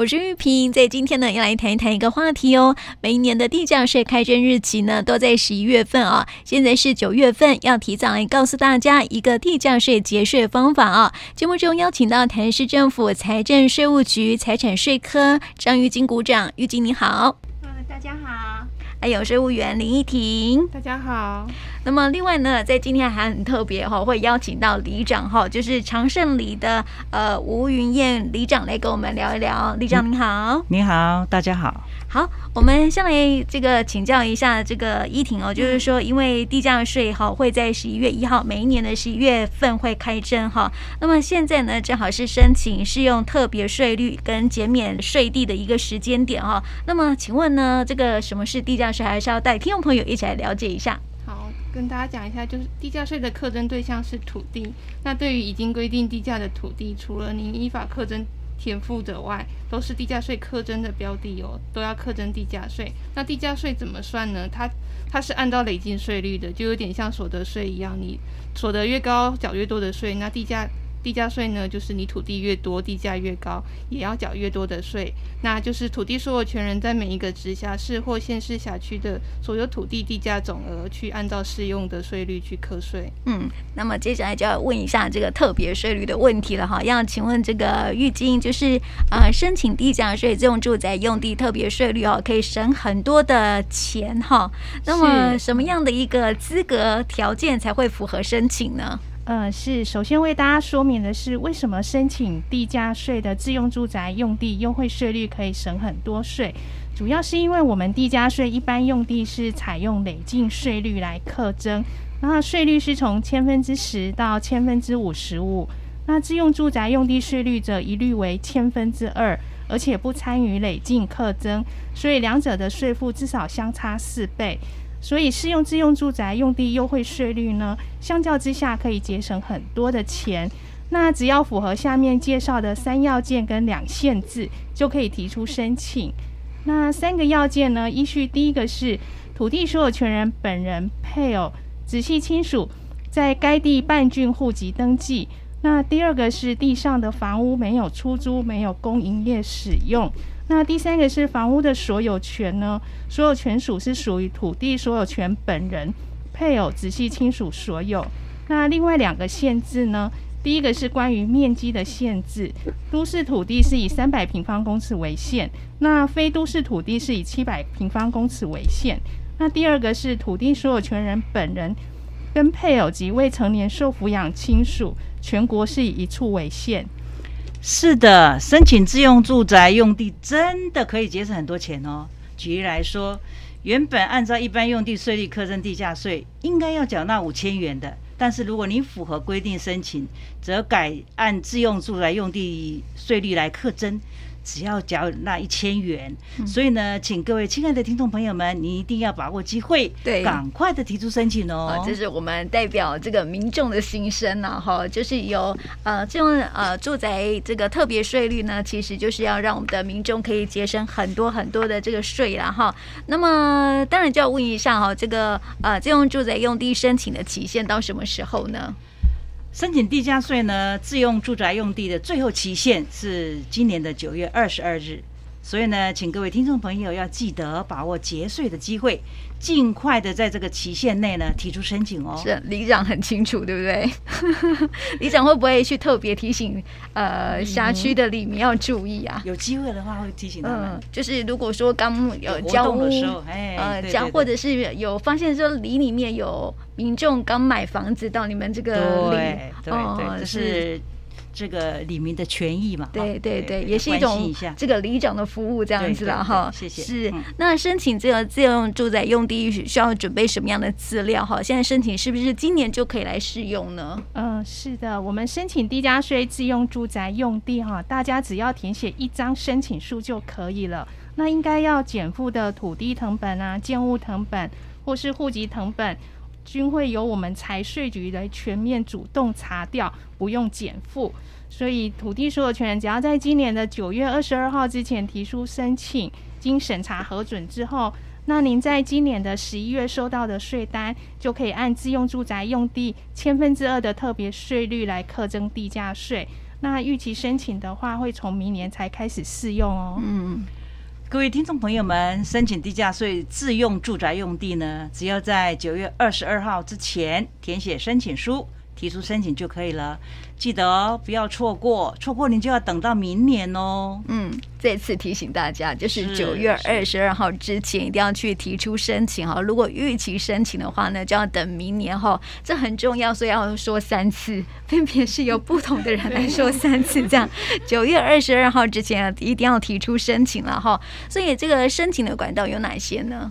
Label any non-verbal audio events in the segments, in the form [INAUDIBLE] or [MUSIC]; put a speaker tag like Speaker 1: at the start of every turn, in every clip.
Speaker 1: 我是玉萍，在今天呢，要来谈一谈一个话题哦。每一年的地价税开征日期呢，都在十一月份啊。现在是九月份，要提早来告诉大家一个地价税节税方法啊。节目中邀请到台市政府财政税务局财产税科张玉金股长，玉金你好。
Speaker 2: 嗯，大家好。
Speaker 1: 还有税务员林依婷，
Speaker 2: 大家好。
Speaker 1: 那么另外呢，在今天还很特别哈，会邀请到里长哈，就是长盛里的呃吴云燕里长来跟我们聊一聊。里长您好，
Speaker 3: 你好，大家好。
Speaker 1: 好，我们先来这个请教一下这个依婷哦，就是说，因为地价税哈会在十一月一号，每一年的十一月份会开征哈。那么现在呢，正好是申请适用特别税率跟减免税地的一个时间点哈。那么请问呢，这个什么是地价税，还是要带听众朋友一起来了解一下。
Speaker 2: 跟大家讲一下，就是地价税的课征对象是土地。那对于已经规定地价的土地，除了您依法课征填付者外，都是地价税课征的标的哦，都要课征地价税。那地价税怎么算呢？它它是按照累进税率的，就有点像所得税一样，你所得越高，缴越多的税。那地价。地价税呢，就是你土地越多，地价越高，也要缴越多的税。那就是土地所有权人在每一个直辖市或县市辖区的所有土地地价总额，去按照适用的税率去课税。
Speaker 1: 嗯，那么接下来就要问一下这个特别税率的问题了哈。要请问这个玉金，就是呃，申请地价税这种住宅用地特别税率哦，可以省很多的钱哈。那么什么样的一个资格条件才会符合申请呢？
Speaker 4: 呃，是首先为大家说明的是，为什么申请地价税的自用住宅用地优惠税率可以省很多税？主要是因为我们地价税一般用地是采用累进税率来课征，那税率是从千分之十到千分之五十五，那自用住宅用地税率则一律为千分之二，而且不参与累进课征，所以两者的税负至少相差四倍。所以适用自用住宅用地优惠税率呢，相较之下可以节省很多的钱。那只要符合下面介绍的三要件跟两限制，就可以提出申请。那三个要件呢，依序第一个是土地所有权人本人、配偶、直系亲属在该地办竣户籍登记。那第二个是地上的房屋没有出租、没有供营业使用。那第三个是房屋的所有权呢？所有权属是属于土地所有权本人、配偶、直系亲属所有。那另外两个限制呢？第一个是关于面积的限制，都市土地是以三百平方公尺为限，那非都市土地是以七百平方公尺为限。那第二个是土地所有权人本人跟配偶及未成年受抚养亲属，全国是以一处为限。
Speaker 3: 是的，申请自用住宅用地真的可以节省很多钱哦。举例来说，原本按照一般用地税率课征地价税，应该要缴纳五千元的，但是如果你符合规定申请，则改按自用住宅用地税率来课征。只要缴那一千元，嗯，所以呢，请各位亲爱的听众朋友们，你一定要把握机会，对，赶快的提出申请哦。
Speaker 1: 这是我们代表这个民众的心声呐，哈，就是有呃这种呃住宅这个特别税率呢，其实就是要让我们的民众可以节省很多很多的这个税了哈。那么当然就要问一下哈，这个呃这种住宅用地申请的期限到什么时候呢？
Speaker 3: 申请地价税呢，自用住宅用地的最后期限是今年的九月二十二日，所以呢，请各位听众朋友要记得把握节税的机会。尽快的在这个期限内呢提出申请哦。
Speaker 1: 是里长很清楚，对不对？[LAUGHS] 里长会不会去特别提醒呃辖区的里民要注意啊？
Speaker 3: 有机会的话会提醒他们。
Speaker 1: 嗯，就是如果说刚有交屋的时候，哎，呃，交或者是有发现说里里面有民众刚买房子到你们这个里，
Speaker 3: 对对对，哦，就是。这个里面的权益嘛，
Speaker 1: 对对对，也是一种这个里长的服务这样子了哈。谢谢。是，那申请这个自用住宅用地需要准备什么样的资料哈？现在申请是不是今年就可以来适用呢？
Speaker 4: 嗯，是的，我们申请低价税自用住宅用地哈，大家只要填写一张申请书就可以了。那应该要减负的土地成本啊、建物成本或是户籍成本。均会由我们财税局来全面主动查调，不用减负。所以土地所有权人只要在今年的九月二十二号之前提出申请，经审查核准之后，那您在今年的十一月收到的税单，就可以按自用住宅用地千分之二的特别税率来课征地价税。那预期申请的话，会从明年才开始适用哦。
Speaker 3: 嗯，各位听众朋友们，申请地价税自用住宅用地呢，只要在九月二十二号之前填写申请书。提出申请就可以了，记得哦，不要错过，错过你就要等到明年哦。
Speaker 1: 嗯，再次提醒大家，就是九月二十二号之前一定要去提出申请哈。如果逾期申请的话呢，就要等明年哈，这很重要，所以要说三次，[LAUGHS] 分别是由不同的人来说三次，这样 [LAUGHS] 九月二十二号之前一定要提出申请了哈。所以这个申请的管道有哪些呢？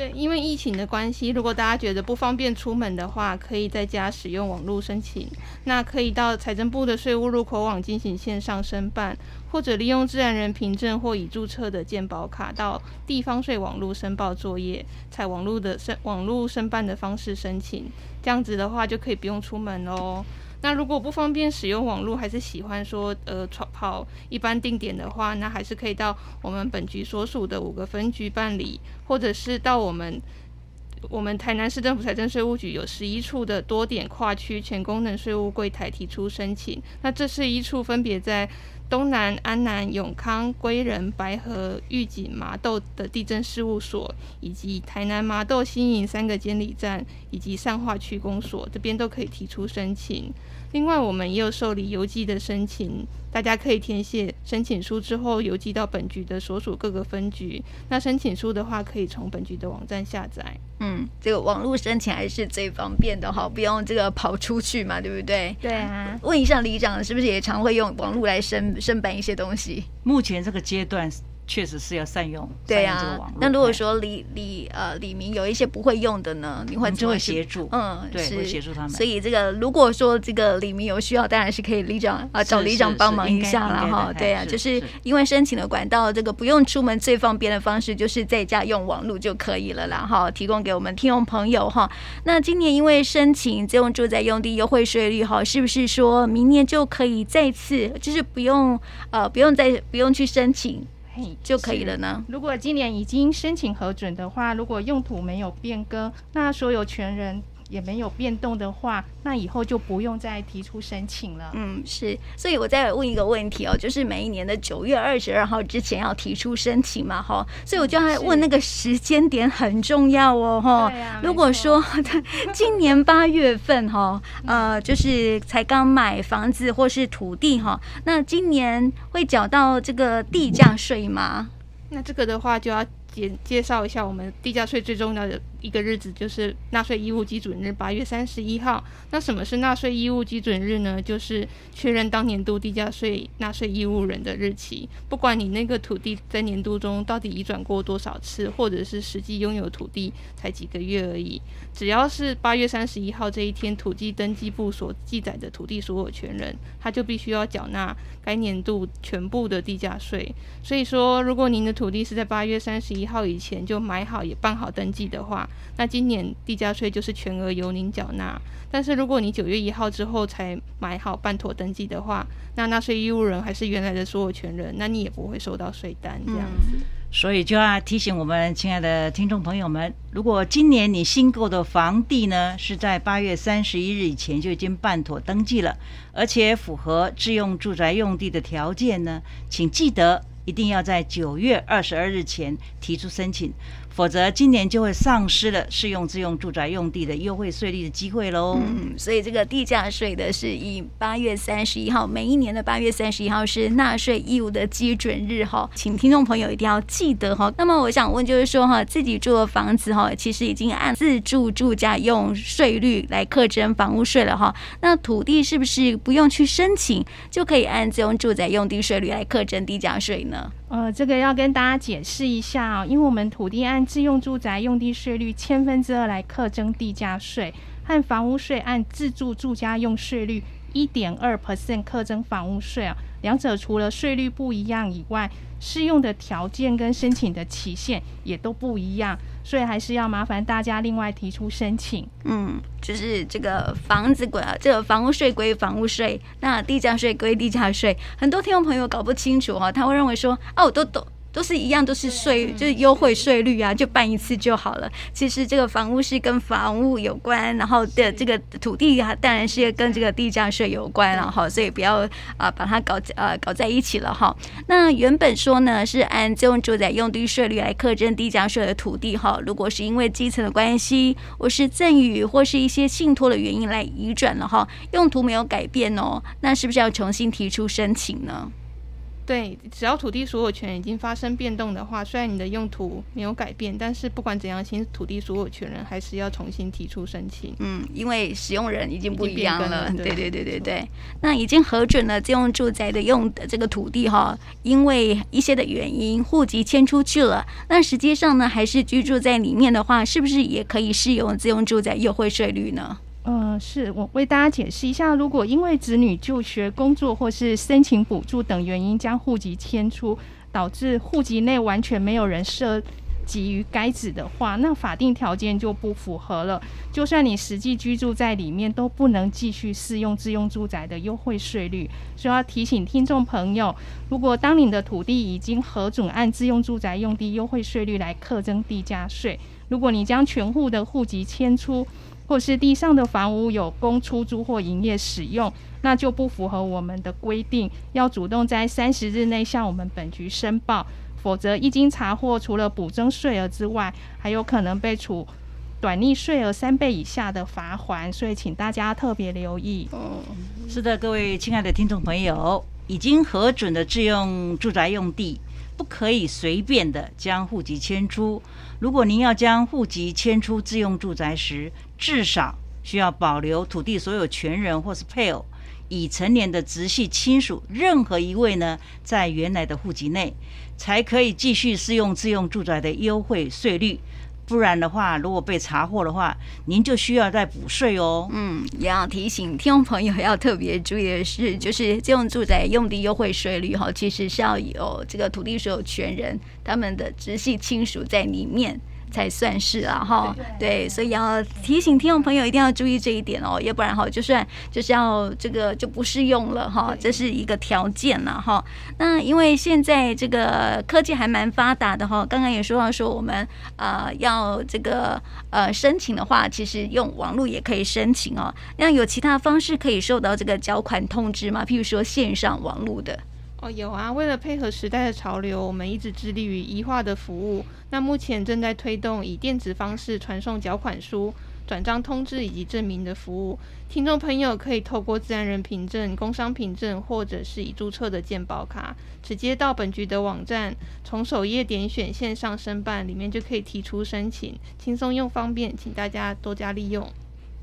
Speaker 2: 对，因为疫情的关系，如果大家觉得不方便出门的话，可以在家使用网络申请。那可以到财政部的税务入口网进行线上申办，或者利用自然人凭证或已注册的健保卡到地方税网络申报作业，采网络的申网络申办的方式申请。这样子的话，就可以不用出门喽。那如果不方便使用网络，还是喜欢说呃跑一般定点的话，那还是可以到我们本局所属的五个分局办理，或者是到我们我们台南市政府财政税务局有十一处的多点跨区全功能税务柜台提出申请。那这是一处分别在东南、安南、永康、归仁、白河、玉井、麻豆的地震事务所，以及台南麻豆新营三个监理站，以及善化区公所这边都可以提出申请。另外，我们也有受理邮寄的申请，大家可以填写申请书之后邮寄到本局的所属各个分局。那申请书的话，可以从本局的网站下载。
Speaker 1: 嗯，这个网络申请还是最方便的哈，不用这个跑出去嘛，对不对？
Speaker 4: 对啊。
Speaker 1: 问一下李长，是不是也常会用网络来申申办一些东西？
Speaker 3: 目前这个阶段。确实是要善用，
Speaker 1: 对啊。那如果说李李呃李明有一些不会用的呢，你会就会协助，嗯，
Speaker 3: 对，会协助他们。
Speaker 1: 所以这个如果说这个李明有需要，当然是可以李长啊找李长帮忙一下了哈。对啊，就是因为申请的管道，这个不用出门最方便的方式就是在家用网络就可以了啦哈。提供给我们听众朋友哈。那今年因为申请自用住宅用地优惠税率哈，是不是说明年就可以再次就是不用呃不用再不用去申请？就可以了呢。
Speaker 4: 如果今年已经申请核准的话，如果用途没有变更，那所有权人。也没有变动的话，那以后就不用再提出申请了。
Speaker 1: 嗯，是，所以我再问一个问题哦，就是每一年的九月二十二号之前要提出申请嘛，哈，所以我就要问那个时间点很重要哦，哈。对啊。如果说 [LAUGHS] 今年八月份哈，呃，就是才刚买房子或是土地哈，那今年会缴到这个地价税吗？
Speaker 2: 那这个的话就要介介绍一下我们地价税最重要的。一个日子就是纳税义务基准日，八月三十一号。那什么是纳税义务基准日呢？就是确认当年度地价税纳税义务人的日期。不管你那个土地在年度中到底移转过多少次，或者是实际拥有土地才几个月而已，只要是八月三十一号这一天土地登记簿所记载的土地所有权人，他就必须要缴纳该年度全部的地价税。所以说，如果您的土地是在八月三十一号以前就买好也办好登记的话，那今年地价税就是全额由您缴纳，但是如果你九月一号之后才买好办妥登记的话，那纳税义务人还是原来的所有权人，那你也不会收到税单这样子。
Speaker 3: 嗯，所以就要提醒我们亲爱的听众朋友们，如果今年你新购的房地呢是在八月三十一日以前就已经办妥登记了，而且符合自用住宅用地的条件呢，请记得一定要在九月二十二日前提出申请。否则，今年就会丧失了适用自用住宅用地的优惠税率的机会喽。
Speaker 1: 嗯，所以这个地价税的是以八月三十一号，每一年的八月三十一号是纳税义务的基准日哈，请听众朋友一定要记得哈。那么我想问，就是说哈，自己住的房子哈，其实已经按自住住家用税率来课征房屋税了哈。那土地是不是不用去申请，就可以按自用住宅用地税率来课征地价税呢？
Speaker 4: 呃，这个要跟大家解释一下啊，因为我们土地按自用住宅用地税率千分之二来课征地价税，和房屋税按自住住家用税率一点二 percent 课征房屋税啊，两者除了税率不一样以外，适用的条件跟申请的期限也都不一样。所以还是要麻烦大家另外提出申请。
Speaker 1: 嗯，就是这个房子归这个房屋税归房屋税，那地价税归地价税。很多听众朋友搞不清楚哈，他会认为说，哦，我都懂都是一样，都是税，就是优惠税率啊，就办一次就好了。其实这个房屋是跟房屋有关，然后的这个土地啊，当然是跟这个地价税有关了哈，所以不要啊把它搞呃搞在一起了哈。那原本说呢是按自用住宅用地税率来课征地价税的土地哈，如果是因为继承的关系，或是赠与或是一些信托的原因来移转了哈，用途没有改变哦，那是不是要重新提出申请呢？
Speaker 2: 对，只要土地所有权已经发生变动的话，虽然你的用途没有改变，但是不管怎样，新土地所有权人还是要重新提出申请。
Speaker 1: 嗯，因为使用人已经不一样了。对对对对对。
Speaker 2: 对
Speaker 1: 那已经核准了自用住宅的用的这个土地哈，因为一些的原因户籍迁出去了，那实际上呢，还是居住在里面的话，是不是也可以适用自用住宅优惠税率呢？
Speaker 4: 嗯、是我为大家解释一下，如果因为子女就学、工作或是申请补助等原因将户籍迁出，导致户籍内完全没有人涉及于该址的话，那法定条件就不符合了。就算你实际居住在里面，都不能继续适用自用住宅的优惠税率。所以要提醒听众朋友，如果当你的土地已经核准按自用住宅用地优惠税率来课征地价税，如果你将全户的户籍迁出，或是地上的房屋有供出租或营业使用，那就不符合我们的规定，要主动在三十日内向我们本局申报，否则一经查获，除了补征税额之外，还有可能被处短逆税额三倍以下的罚锾，所以请大家特别留意。
Speaker 3: 哦，是的，各位亲爱的听众朋友，已经核准的自用住宅用地，不可以随便的将户籍迁出。如果您要将户籍迁出自用住宅时，至少需要保留土地所有权人或是配偶、已成年的直系亲属任何一位呢，在原来的户籍内，才可以继续适用自用住宅的优惠税率。不然的话，如果被查获的话，您就需要再补税哦。
Speaker 1: 嗯，也要提醒听众朋友要特别注意的是，就是这种住宅用地优惠税率哈，其实是要有这个土地所有权人他们的直系亲属在里面。才算是啊哈，对，所以要提醒听众朋友一定要注意这一点哦，要不然哈，就算就是要这个就不适用了哈，这是一个条件了哈。那因为现在这个科技还蛮发达的哈，刚刚也说到说我们呃要这个呃申请的话，其实用网络也可以申请哦。那有其他方式可以受到这个缴款通知吗？譬如说线上网络的。
Speaker 2: 哦，有啊，为了配合时代的潮流，我们一直致力于一化的服务。那目前正在推动以电子方式传送缴款书、转账通知以及证明的服务。听众朋友可以透过自然人凭证、工商凭证，或者是已注册的健保卡，直接到本局的网站，从首页点选线上申办，里面就可以提出申请，轻松又方便，请大家多加利用。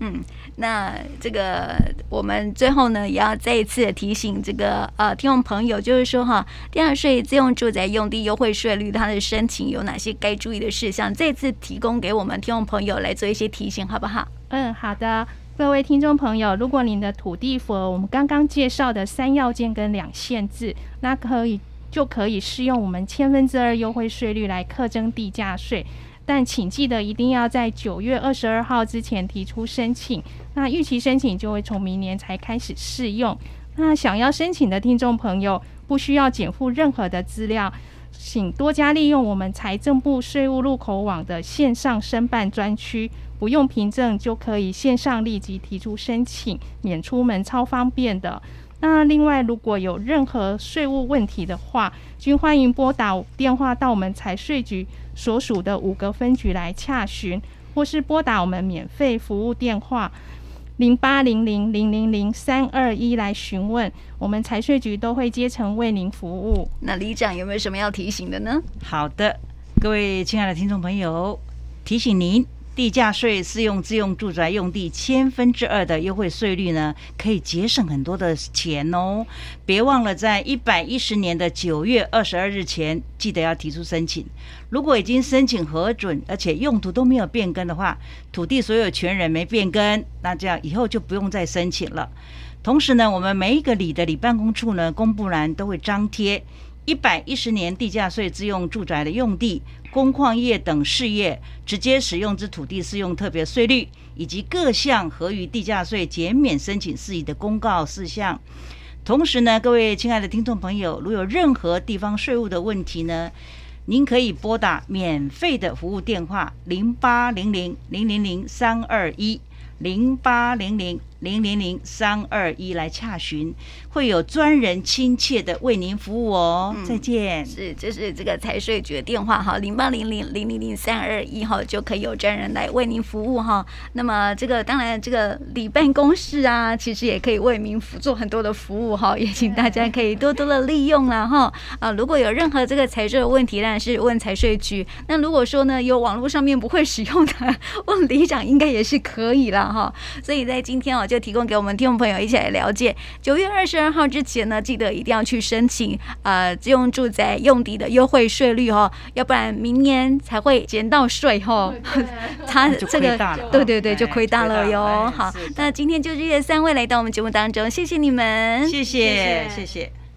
Speaker 1: 嗯，那这个我们最后呢，也要再一次提醒这个呃听众朋友，就是说哈，地价税自用住宅用地优惠税率它的申请有哪些该注意的事项？再次提供给我们听众朋友来做一些提醒，好不好？
Speaker 4: 嗯，好的，各位听众朋友，如果您的土地符合我们刚刚介绍的三要件跟两限制，那可以就可以适用我们千分之二优惠税率来课征地价税。但请记得一定要在九月二十二号之前提出申请，那预期申请就会从明年才开始适用。那想要申请的听众朋友，不需要减负任何的资料，请多加利用我们财政部税务入口网的线上申办专区，不用凭证就可以线上立即提出申请，免出门，超方便的。那另外，如果有任何税务问题的话，均欢迎拨打电话到我们财税局所属的五个分局来洽询，或是拨打我们免费服务电话零八零零零零零三二一来询问，我们财税局都会竭诚为您服务。
Speaker 1: 那李长有没有什么要提醒的呢？
Speaker 3: 好的，各位亲爱的听众朋友，提醒您。地价税适用自用住宅用地千分之二的优惠税率呢，可以节省很多的钱哦。别忘了在一百一十年的九月二十二日前，记得要提出申请。如果已经申请核准，而且用途都没有变更的话，土地所有权人没变更，那这样以后就不用再申请了。同时呢，我们每一个里的里办公处呢，公布栏都会张贴一百一十年地价税自用住宅的用地。工矿业等事业直接使用之土地适用特别税率，以及各项合于地价税减免申请事宜的公告事项。同时呢，各位亲爱的听众朋友，如有任何地方税务的问题呢，您可以拨打免费的服务电话零八零零零零零三二一零八零零。零零零三二一来洽询，会有专人亲切的为您服务哦。嗯、再见。
Speaker 1: 是，这是这个财税局的电话哈，零八零零零零零三二一哈，就可以有专人来为您服务哈。那么这个当然，这个里办公室啊，其实也可以为民做很多的服务哈，也请大家可以多多的利用了哈。啊，如果有任何这个财税的问题，当然是问财税局。那如果说呢，有网络上面不会使用的，[LAUGHS] 问里长应该也是可以了哈。所以在今天哦。就提供给我们听众朋友一起来了解。九月二十二号之前呢，记得一定要去申请呃自用住宅用地的优惠税率哦，要不然明年才会减到税哦。他这个对对对，就亏大了哟。好，那今天就这些三位来到我们节目当中，谢谢你们，
Speaker 3: 谢谢谢谢。谢谢